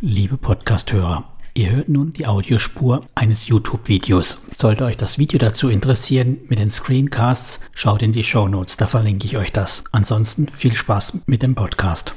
Liebe Podcasthörer, ihr hört nun die Audiospur eines YouTube-Videos. Sollte euch das Video dazu interessieren mit den Screencasts, schaut in die Show Notes, da verlinke ich euch das. Ansonsten viel Spaß mit dem Podcast.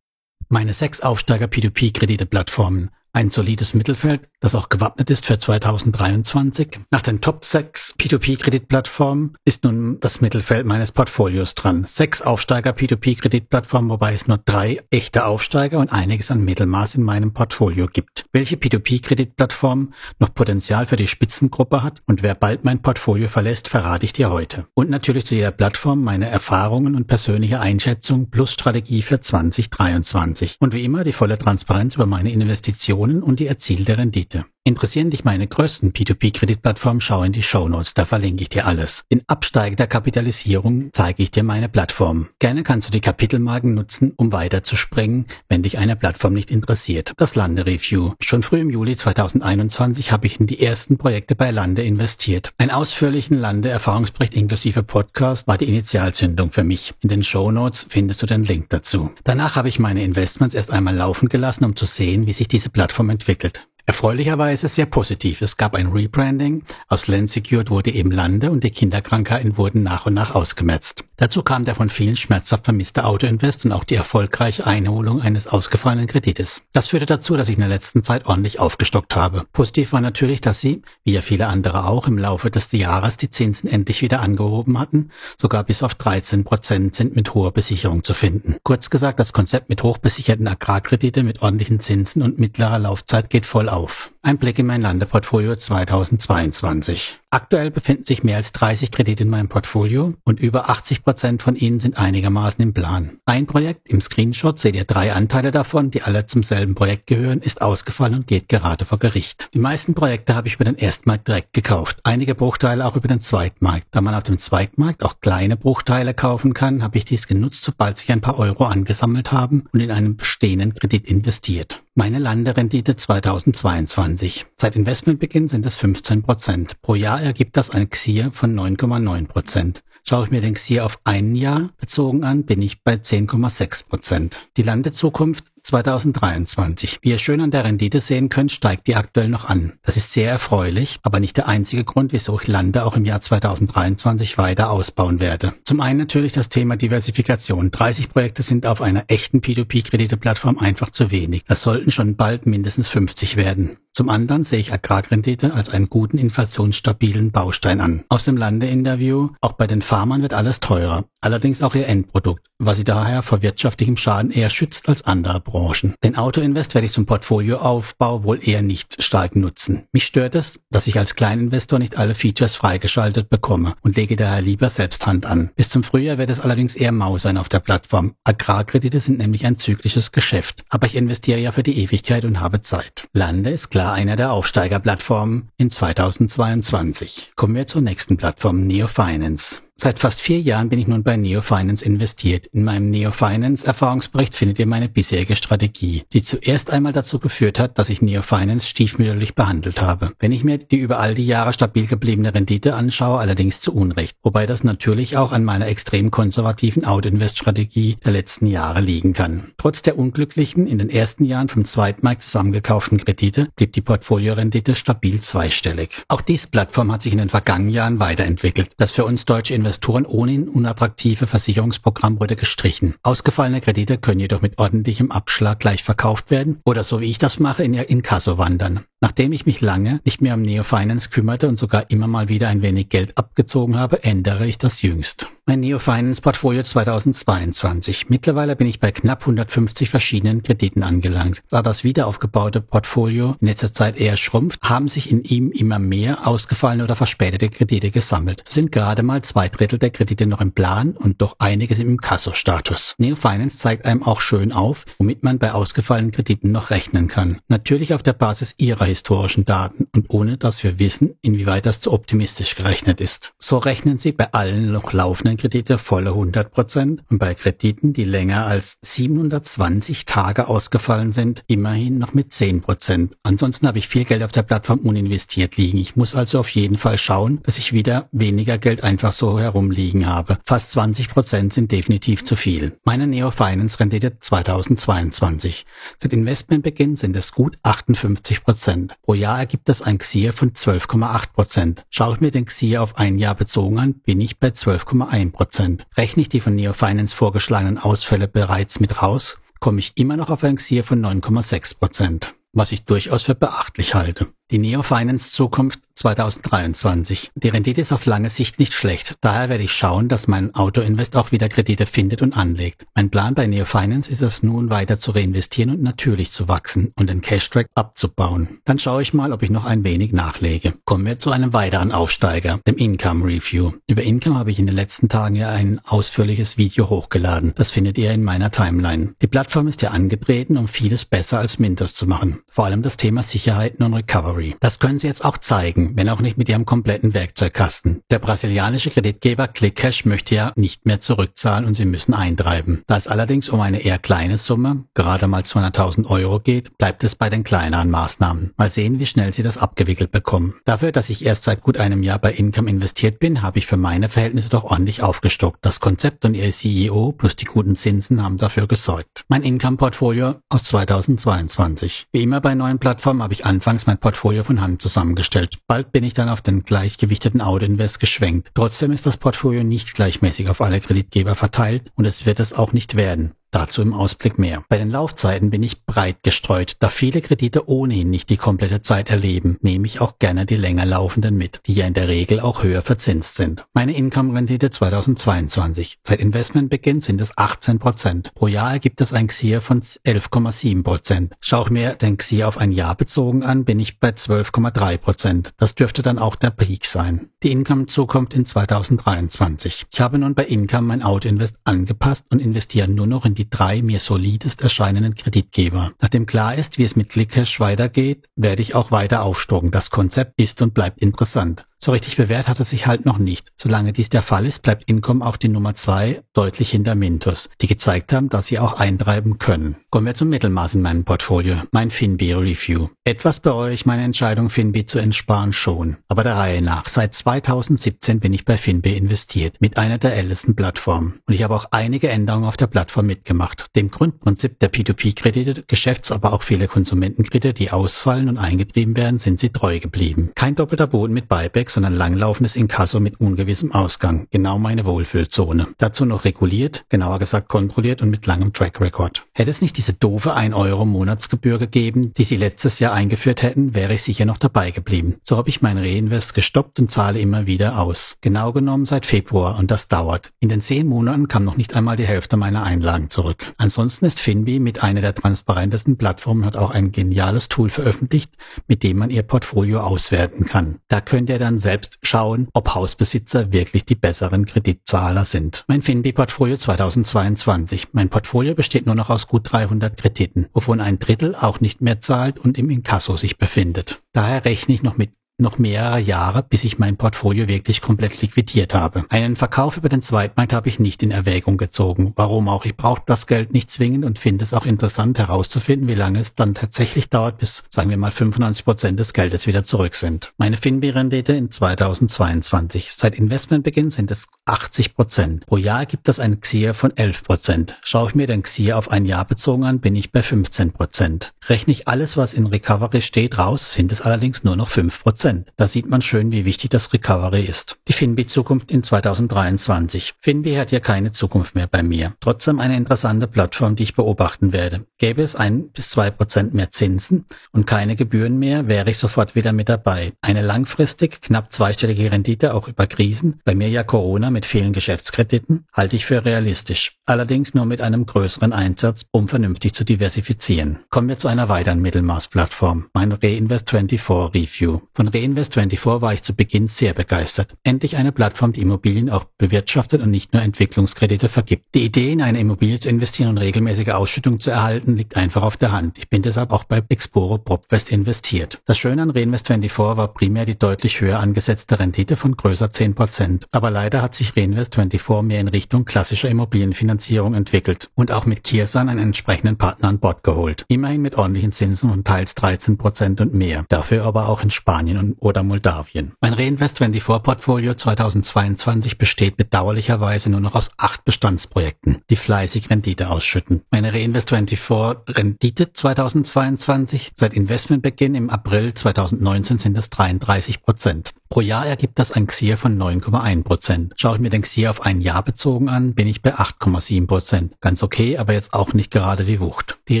Meine sechs Aufsteiger P2P-Kredite-Plattformen ein solides Mittelfeld, das auch gewappnet ist für 2023. Nach den Top 6 P2P-Kreditplattformen ist nun das Mittelfeld meines Portfolios dran. Sechs Aufsteiger P2P-Kreditplattformen, wobei es nur drei echte Aufsteiger und einiges an Mittelmaß in meinem Portfolio gibt. Welche P2P-Kreditplattform noch Potenzial für die Spitzengruppe hat und wer bald mein Portfolio verlässt, verrate ich dir heute. Und natürlich zu jeder Plattform meine Erfahrungen und persönliche Einschätzung plus Strategie für 2023. Und wie immer die volle Transparenz über meine Investitionen und die erzielte Rendite. Interessieren dich meine größten P2P-Kreditplattformen, schau in die Show Notes, da verlinke ich dir alles. In absteigender Kapitalisierung zeige ich dir meine Plattform. Gerne kannst du die Kapitelmarken nutzen, um weiterzuspringen, wenn dich eine Plattform nicht interessiert. Das Lande-Review. Schon früh im Juli 2021 habe ich in die ersten Projekte bei Lande investiert. Ein ausführlichen Lande-Erfahrungsbericht inklusive Podcast war die Initialzündung für mich. In den Show Notes findest du den Link dazu. Danach habe ich meine Investments erst einmal laufen gelassen, um zu sehen, wie sich diese Plattform entwickelt. Erfreulicherweise sehr positiv. Es gab ein Rebranding. Aus Secured wurde eben Lande und die Kinderkrankheiten wurden nach und nach ausgemerzt. Dazu kam der von vielen schmerzhaft vermisste Autoinvest und auch die erfolgreiche Einholung eines ausgefallenen Kredites. Das führte dazu, dass ich in der letzten Zeit ordentlich aufgestockt habe. Positiv war natürlich, dass sie, wie ja viele andere auch, im Laufe des Jahres die Zinsen endlich wieder angehoben hatten. Sogar bis auf 13 Prozent sind mit hoher Besicherung zu finden. Kurz gesagt, das Konzept mit hochbesicherten Agrarkredite mit ordentlichen Zinsen und mittlerer Laufzeit geht voll auf. Ein Blick in mein Landeportfolio 2022. Aktuell befinden sich mehr als 30 Kredite in meinem Portfolio und über 80 Prozent von ihnen sind einigermaßen im Plan. Ein Projekt, im Screenshot seht ihr drei Anteile davon, die alle zum selben Projekt gehören, ist ausgefallen und geht gerade vor Gericht. Die meisten Projekte habe ich über den Erstmarkt direkt gekauft, einige Bruchteile auch über den Zweitmarkt. Da man auf dem Zweitmarkt auch kleine Bruchteile kaufen kann, habe ich dies genutzt, sobald sich ein paar Euro angesammelt haben und in einen bestehenden Kredit investiert. Meine Landerendite 2022. Seit Investmentbeginn sind es 15 Prozent. Pro Jahr ergibt das ein XIR von 9,9 Prozent. Schaue ich mir den XIR auf ein Jahr bezogen an, bin ich bei 10,6 Prozent. Die Landezukunft 2023. Wie ihr schön an der Rendite sehen könnt, steigt die aktuell noch an. Das ist sehr erfreulich, aber nicht der einzige Grund, wieso ich Lande auch im Jahr 2023 weiter ausbauen werde. Zum einen natürlich das Thema Diversifikation. 30 Projekte sind auf einer echten P2P-Kredite-Plattform einfach zu wenig. Das sollten schon bald mindestens 50 werden. Zum anderen sehe ich Agrarrendite als einen guten inflationsstabilen Baustein an. Aus dem Landeinterview, auch bei den Farmern wird alles teurer, allerdings auch ihr Endprodukt, was sie daher vor wirtschaftlichem Schaden eher schützt als andere Branchen. Den Autoinvest werde ich zum Portfolioaufbau wohl eher nicht stark nutzen. Mich stört es, dass ich als Kleininvestor nicht alle Features freigeschaltet bekomme und lege daher lieber selbst Hand an. Bis zum Frühjahr wird es allerdings eher mau sein auf der Plattform. Agrarkredite sind nämlich ein zyklisches Geschäft, aber ich investiere ja für die Ewigkeit und habe Zeit. Lande ist klar einer der Aufsteigerplattformen in 2022. Kommen wir zur nächsten Plattform, Neo Finance. Seit fast vier Jahren bin ich nun bei Neo Finance investiert. In meinem Neo Finance Erfahrungsbericht findet ihr meine bisherige Strategie, die zuerst einmal dazu geführt hat, dass ich Neo Finance stiefmütterlich behandelt habe. Wenn ich mir die über all die Jahre stabil gebliebene Rendite anschaue, allerdings zu Unrecht. Wobei das natürlich auch an meiner extrem konservativen Out-Invest-Strategie der letzten Jahre liegen kann. Trotz der unglücklichen, in den ersten Jahren vom Zweitmarkt zusammengekauften Kredite blieb die Portfoliorendite stabil zweistellig. Auch diese Plattform hat sich in den vergangenen Jahren weiterentwickelt. Das für uns deutsche Investoren ohnehin unattraktive Versicherungsprogramm wurde gestrichen. Ausgefallene Kredite können jedoch mit ordentlichem Abschlag gleich verkauft werden oder so wie ich das mache in ihr Inkasso wandern. Nachdem ich mich lange nicht mehr um Neo Finance kümmerte und sogar immer mal wieder ein wenig Geld abgezogen habe, ändere ich das jüngst. Mein Neo Finance Portfolio 2022. Mittlerweile bin ich bei knapp 150 verschiedenen Krediten angelangt. Da das wiederaufgebaute Portfolio in letzter Zeit eher schrumpft, haben sich in ihm immer mehr ausgefallene oder verspätete Kredite gesammelt. Es sind gerade mal zwei Drittel der Kredite noch im Plan und doch einiges im Inkasso-Status. Neo Finance zeigt einem auch schön auf, womit man bei ausgefallenen Krediten noch rechnen kann. Natürlich auf der Basis ihrer historischen Daten und ohne dass wir wissen, inwieweit das zu optimistisch gerechnet ist. So rechnen sie bei allen noch laufenden Kredite volle 100 Prozent und bei Krediten, die länger als 720 Tage ausgefallen sind, immerhin noch mit 10 Prozent. Ansonsten habe ich viel Geld auf der Plattform uninvestiert liegen. Ich muss also auf jeden Fall schauen, dass ich wieder weniger Geld einfach so herumliegen habe. Fast 20 Prozent sind definitiv zu viel. Meine Neo Finance Rendite 2022. Seit Investmentbeginn sind es gut 58 Prozent. Pro Jahr ergibt das ein XIR von 12,8 Prozent. Schaue ich mir den XIR auf ein Jahr bezogen an, bin ich bei 12,1 Prozent. Rechne ich die von Neo Finance vorgeschlagenen Ausfälle bereits mit raus, komme ich immer noch auf ein XIR von 9,6 Prozent, was ich durchaus für beachtlich halte. Die Neo Finance Zukunft 2023. Die Rendite ist auf lange Sicht nicht schlecht. Daher werde ich schauen, dass mein Autoinvest auch wieder Kredite findet und anlegt. Mein Plan bei Neo Finance ist es nun weiter zu reinvestieren und natürlich zu wachsen und den Cash Track abzubauen. Dann schaue ich mal, ob ich noch ein wenig nachlege. Kommen wir zu einem weiteren Aufsteiger, dem Income Review. Über Income habe ich in den letzten Tagen ja ein ausführliches Video hochgeladen. Das findet ihr in meiner Timeline. Die Plattform ist ja angetreten, um vieles besser als Mintos zu machen. Vor allem das Thema Sicherheiten und Recovery. Story. Das können Sie jetzt auch zeigen, wenn auch nicht mit Ihrem kompletten Werkzeugkasten. Der brasilianische Kreditgeber ClickCash möchte ja nicht mehr zurückzahlen und Sie müssen eintreiben. Da es allerdings um eine eher kleine Summe, gerade mal 200.000 Euro geht, bleibt es bei den kleineren Maßnahmen. Mal sehen, wie schnell Sie das abgewickelt bekommen. Dafür, dass ich erst seit gut einem Jahr bei Income investiert bin, habe ich für meine Verhältnisse doch ordentlich aufgestockt. Das Konzept und Ihr CEO plus die guten Zinsen haben dafür gesorgt. Mein Income-Portfolio aus 2022. Wie immer bei neuen Plattformen habe ich anfangs mein Portfolio Portfolio von Hand zusammengestellt. Bald bin ich dann auf den gleichgewichteten Auto-Invest geschwenkt. Trotzdem ist das Portfolio nicht gleichmäßig auf alle Kreditgeber verteilt und es wird es auch nicht werden. Dazu im Ausblick mehr. Bei den Laufzeiten bin ich breit gestreut. Da viele Kredite ohnehin nicht die komplette Zeit erleben, nehme ich auch gerne die länger laufenden mit, die ja in der Regel auch höher verzinst sind. Meine Income-Rendite 2022. Seit Investmentbeginn sind es 18 Prozent. Pro Jahr ergibt es ein XIR von 11,7 Prozent. Schaue ich mir den XIR auf ein Jahr bezogen an, bin ich bei 12,3 Prozent. Das dürfte dann auch der Peak sein. Die Income-Zukunft in 2023. Ich habe nun bei Income mein Auto-Invest angepasst und investiere nur noch in die drei mir solidest erscheinenden Kreditgeber. Nachdem klar ist, wie es mit ClickCash weitergeht, werde ich auch weiter aufstocken. Das Konzept ist und bleibt interessant. So richtig bewährt hat er sich halt noch nicht. Solange dies der Fall ist, bleibt Income auch die Nummer zwei deutlich hinter Mintos, die gezeigt haben, dass sie auch eintreiben können. Kommen wir zum Mittelmaß in meinem Portfolio, mein Finbi Review. Etwas bereue ich meine Entscheidung, Finbi zu entsparen schon. Aber der Reihe nach. Seit 2017 bin ich bei Finbi investiert, mit einer der ältesten Plattformen. Und ich habe auch einige Änderungen auf der Plattform mitgemacht. Dem Grundprinzip der P2P-Kredite, Geschäfts-, aber auch viele Konsumentenkredite, die ausfallen und eingetrieben werden, sind sie treu geblieben. Kein doppelter Boden mit Sondern langlaufendes Inkasso mit ungewissem Ausgang. Genau meine Wohlfühlzone. Dazu noch reguliert, genauer gesagt kontrolliert und mit langem Track Record. Hätte es nicht diese doofe 1 Euro Monatsgebühr gegeben, die sie letztes Jahr eingeführt hätten, wäre ich sicher noch dabei geblieben. So habe ich mein Reinvest gestoppt und zahle immer wieder aus. Genau genommen seit Februar und das dauert. In den zehn Monaten kam noch nicht einmal die Hälfte meiner Einlagen zurück. Ansonsten ist Finbi mit einer der transparentesten Plattformen hat auch ein geniales Tool veröffentlicht, mit dem man ihr Portfolio auswerten kann. Da könnt ihr dann selbst schauen, ob Hausbesitzer wirklich die besseren Kreditzahler sind. Mein Finbi-Portfolio 2022. Mein Portfolio besteht nur noch aus gut 300 Krediten, wovon ein Drittel auch nicht mehr zahlt und im Inkasso sich befindet. Daher rechne ich noch mit noch mehrere Jahre, bis ich mein Portfolio wirklich komplett liquidiert habe. Einen Verkauf über den Zweitmarkt habe ich nicht in Erwägung gezogen. Warum auch? Ich brauche das Geld nicht zwingend und finde es auch interessant herauszufinden, wie lange es dann tatsächlich dauert, bis, sagen wir mal, 95 Prozent des Geldes wieder zurück sind. Meine Finbi-Rendite in 2022. Seit Investmentbeginn sind es 80 Prozent. Pro Jahr gibt es ein XIR von 11 Prozent. Schaue ich mir den XIR auf ein Jahr bezogen an, bin ich bei 15 Prozent. Rechne ich alles, was in Recovery steht, raus, sind es allerdings nur noch 5 Prozent. Prozent. Da sieht man schön, wie wichtig das Recovery ist. Die Finbi-Zukunft in 2023. Finbi hat hier keine Zukunft mehr bei mir. Trotzdem eine interessante Plattform, die ich beobachten werde. Gäbe es ein bis zwei Prozent mehr Zinsen und keine Gebühren mehr, wäre ich sofort wieder mit dabei. Eine langfristig knapp zweistellige Rendite auch über Krisen, bei mir ja Corona mit vielen Geschäftskrediten, halte ich für realistisch. Allerdings nur mit einem größeren Einsatz, um vernünftig zu diversifizieren. Kommen wir zu einer weiteren Mittelmaßplattform. Mein Reinvest24 Review. Von Reinvest24 war ich zu Beginn sehr begeistert. Endlich eine Plattform, die Immobilien auch bewirtschaftet und nicht nur Entwicklungskredite vergibt. Die Idee, in eine Immobilie zu investieren und regelmäßige Ausschüttung zu erhalten, liegt einfach auf der Hand. Ich bin deshalb auch bei Exporo PropWest investiert. Das Schöne an Reinvest24 war primär die deutlich höher angesetzte Rendite von größer 10%. Aber leider hat sich Reinvest24 mehr in Richtung klassischer Immobilienfinanzierung entwickelt und auch mit Kirsan einen entsprechenden Partner an Bord geholt. Immerhin mit ordentlichen Zinsen von teils 13% und mehr. Dafür aber auch in Spanien und oder Moldawien. Mein Reinvest24-Portfolio 2022 besteht bedauerlicherweise nur noch aus acht Bestandsprojekten, die fleißig Rendite ausschütten. Meine Reinvest24-Rendite 2022 seit Investmentbeginn im April 2019 sind es 33 Prozent. Pro Jahr ergibt das ein XIR von 9,1 Prozent. Schaue ich mir den XIR auf ein Jahr bezogen an, bin ich bei 8,7 Prozent. Ganz okay, aber jetzt auch nicht gerade die Wucht. Die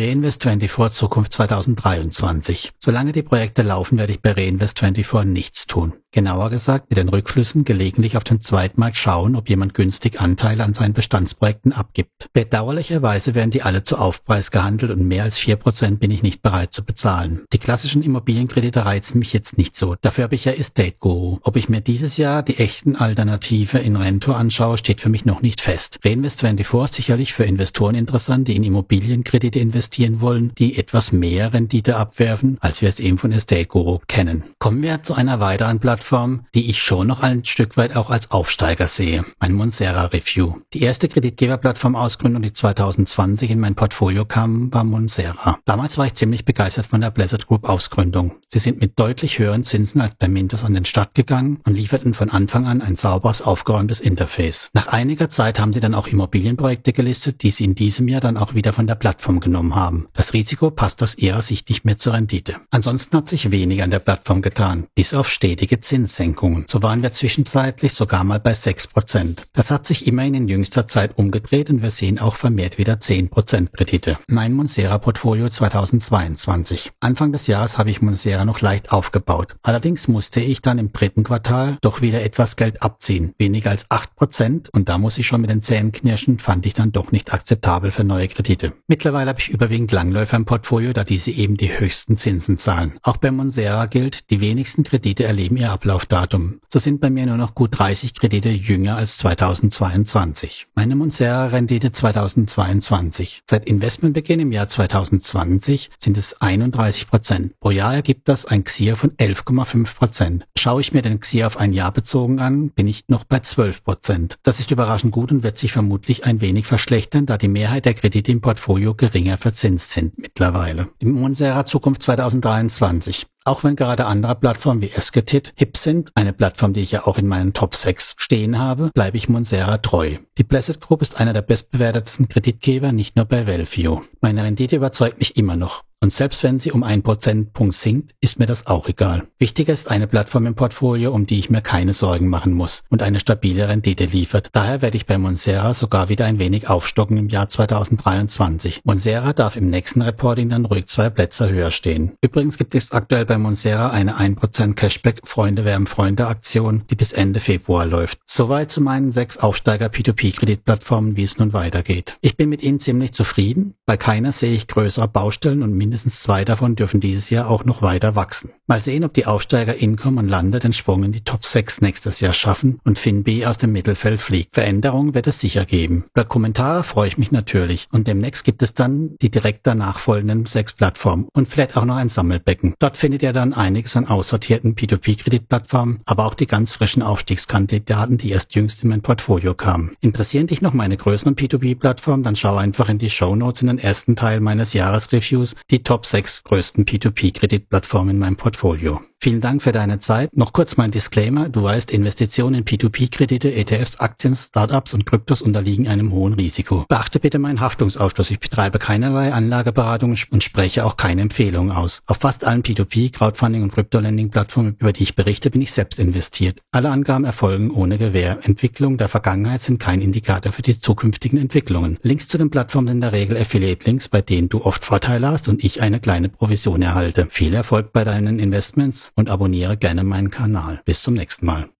Reinvest24 Zukunft 2023. Solange die Projekte laufen, werde ich bei Reinvest24 nichts tun. Genauer gesagt, mit den Rückflüssen gelegentlich auf den Zweitmarkt schauen, ob jemand günstig Anteile an seinen Bestandsprojekten abgibt. Bedauerlicherweise werden die alle zu Aufpreis gehandelt und mehr als vier Prozent bin ich nicht bereit zu bezahlen. Die klassischen Immobilienkredite reizen mich jetzt nicht so. Dafür habe ich ja Estate Guru. Ob ich mir dieses Jahr die echten Alternative in Rentor anschaue, steht für mich noch nicht fest. Reinvest24 ist sicherlich für Investoren interessant, die in Immobilienkredite investieren wollen, die etwas mehr Rendite abwerfen, als wir es eben von Estate Guru kennen. Kommen wir zu einer weiteren Plattform die ich schon noch ein Stück weit auch als Aufsteiger sehe. Mein Monsera Review. Die erste Kreditgeberplattform-Ausgründung, die 2020 in mein Portfolio kam, war Monsera. Damals war ich ziemlich begeistert von der Blizzard Group Ausgründung. Sie sind mit deutlich höheren Zinsen als bei Mintos an den Start gegangen und lieferten von Anfang an ein sauberes, aufgeräumtes Interface. Nach einiger Zeit haben sie dann auch Immobilienprojekte gelistet, die sie in diesem Jahr dann auch wieder von der Plattform genommen haben. Das Risiko passt aus ihrer Sicht nicht mehr zur Rendite. Ansonsten hat sich wenig an der Plattform getan, bis auf stetige Zinssenkungen. So waren wir zwischenzeitlich sogar mal bei 6%. Das hat sich immerhin in jüngster Zeit umgedreht und wir sehen auch vermehrt wieder 10% Kredite. Mein Monsera Portfolio 2022. Anfang des Jahres habe ich Monsera noch leicht aufgebaut. Allerdings musste ich dann im dritten Quartal doch wieder etwas Geld abziehen. Weniger als 8% und da muss ich schon mit den Zähnen knirschen, fand ich dann doch nicht akzeptabel für neue Kredite. Mittlerweile habe ich überwiegend Langläufer im Portfolio, da diese eben die höchsten Zinsen zahlen. Auch bei Monsera gilt, die wenigsten Kredite erleben ihr Ablaufdatum. So sind bei mir nur noch gut 30 Kredite jünger als 2022. Meine Monsera-Rendite 2022. Seit Investmentbeginn im Jahr 2020 sind es 31 Prozent. Pro Jahr ergibt das ein XIR von 11,5 Prozent. Schaue ich mir den XIR auf ein Jahr bezogen an, bin ich noch bei 12 Prozent. Das ist überraschend gut und wird sich vermutlich ein wenig verschlechtern, da die Mehrheit der Kredite im Portfolio geringer verzinst sind mittlerweile. Die Monsera Zukunft 2023. Auch wenn gerade andere Plattformen wie Esketit hip sind, eine Plattform, die ich ja auch in meinen Top 6 stehen habe, bleibe ich Monsera treu. Die Blessed Group ist einer der bestbewertetsten Kreditgeber, nicht nur bei Velvio. Meine Rendite überzeugt mich immer noch. Und selbst wenn sie um einen Prozentpunkt sinkt, ist mir das auch egal. Wichtiger ist eine Plattform im Portfolio, um die ich mir keine Sorgen machen muss und eine stabile Rendite liefert. Daher werde ich bei Monsera sogar wieder ein wenig aufstocken im Jahr 2023. Monsera darf im nächsten Reporting dann ruhig zwei Plätze höher stehen. Übrigens gibt es aktuell bei Monsera eine 1% Cashback Freunde werben Freunde Aktion, die bis Ende Februar läuft. Soweit zu meinen sechs Aufsteiger P2P Kreditplattformen, wie es nun weitergeht. Ich bin mit ihnen ziemlich zufrieden. Bei keiner sehe ich größere Baustellen und mindestens zwei davon dürfen dieses Jahr auch noch weiter wachsen. Mal sehen, ob die Aufsteiger Income und Lande den Sprung in die Top 6 nächstes Jahr schaffen und FinB aus dem Mittelfeld fliegt. Veränderungen wird es sicher geben. Über Kommentare freue ich mich natürlich und demnächst gibt es dann die direkt danach folgenden sechs Plattformen und vielleicht auch noch ein Sammelbecken. Dort findet ihr dann einiges an aussortierten P2P-Kreditplattformen, aber auch die ganz frischen Aufstiegskandidaten, die erst jüngst in mein Portfolio kamen. Interessieren dich noch meine größeren P2P-Plattformen, dann schau einfach in die Show in den ersten Teil meines Jahresreviews, die Top 6 größten P2P-Kreditplattformen in meinem Portfolio. Vielen Dank für deine Zeit. Noch kurz mein Disclaimer. Du weißt, Investitionen in P2P-Kredite, ETFs, Aktien, Startups und Kryptos unterliegen einem hohen Risiko. Beachte bitte meinen Haftungsausschluss. Ich betreibe keinerlei Anlageberatung und spreche auch keine Empfehlungen aus. Auf fast allen P2P, Crowdfunding und Crypto-Lending-Plattformen, über die ich berichte, bin ich selbst investiert. Alle Angaben erfolgen ohne Gewähr. Entwicklungen der Vergangenheit sind kein Indikator für die zukünftigen Entwicklungen. Links zu den Plattformen in der Regel Affiliate-Links, bei denen du oft Vorteile hast und ich eine kleine Provision erhalte. Viel Erfolg bei deinen Investments und abonniere gerne meinen Kanal. Bis zum nächsten Mal.